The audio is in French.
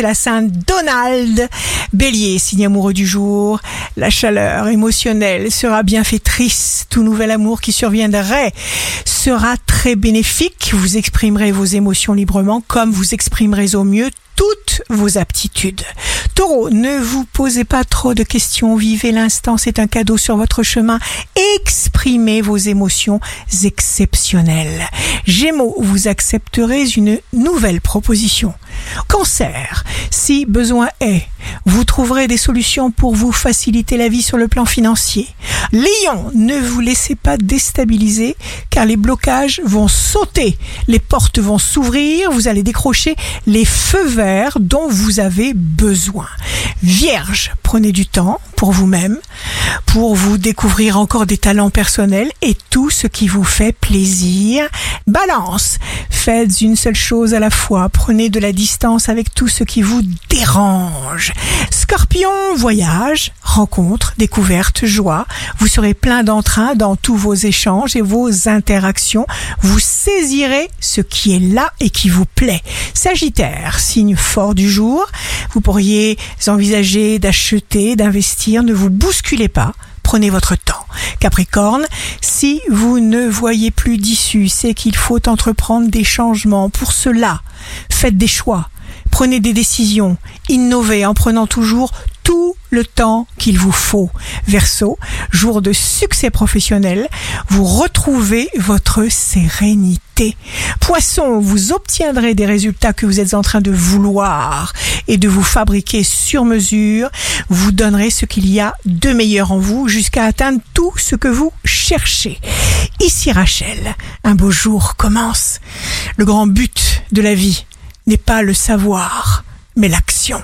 c'est la Sainte Donald. Bélier, signe amoureux du jour. La chaleur émotionnelle sera bienfaitrice. Tout nouvel amour qui surviendrait sera très bénéfique. Vous exprimerez vos émotions librement comme vous exprimerez au mieux toutes vos aptitudes. Ne vous posez pas trop de questions, vivez l'instant, c'est un cadeau sur votre chemin. Exprimez vos émotions exceptionnelles. Gémeaux, vous accepterez une nouvelle proposition. Cancer, si besoin est, vous trouverez des solutions pour vous faciliter la vie sur le plan financier. Lion, ne vous laissez pas déstabiliser car les blocages vont sauter, les portes vont s'ouvrir, vous allez décrocher les feux verts dont vous avez besoin. Vierge, prenez du temps pour vous-même, pour vous découvrir encore des talents personnels et tout ce qui vous fait plaisir. Balance, faites une seule chose à la fois, prenez de la distance avec tout ce qui vous dérange. Scorpion, voyage, rencontre, découverte, joie. Vous serez plein d'entrain dans tous vos échanges et vos interactions. Vous saisirez ce qui est là et qui vous plaît. Sagittaire, signe fort du jour. Vous pourriez envisager d'acheter, d'investir. Ne vous bousculez pas. Prenez votre temps. Capricorne, si vous ne voyez plus d'issue, c'est qu'il faut entreprendre des changements. Pour cela, faites des choix, prenez des décisions, innovez en prenant toujours tout le temps qu'il vous faut. Verseau, jour de succès professionnel, vous retrouvez votre sérénité. Poisson, vous obtiendrez des résultats que vous êtes en train de vouloir et de vous fabriquer sur mesure. Vous donnerez ce qu'il y a de meilleur en vous jusqu'à atteindre tout ce que vous cherchez. Ici Rachel, un beau jour commence. Le grand but de la vie n'est pas le savoir, mais l'action.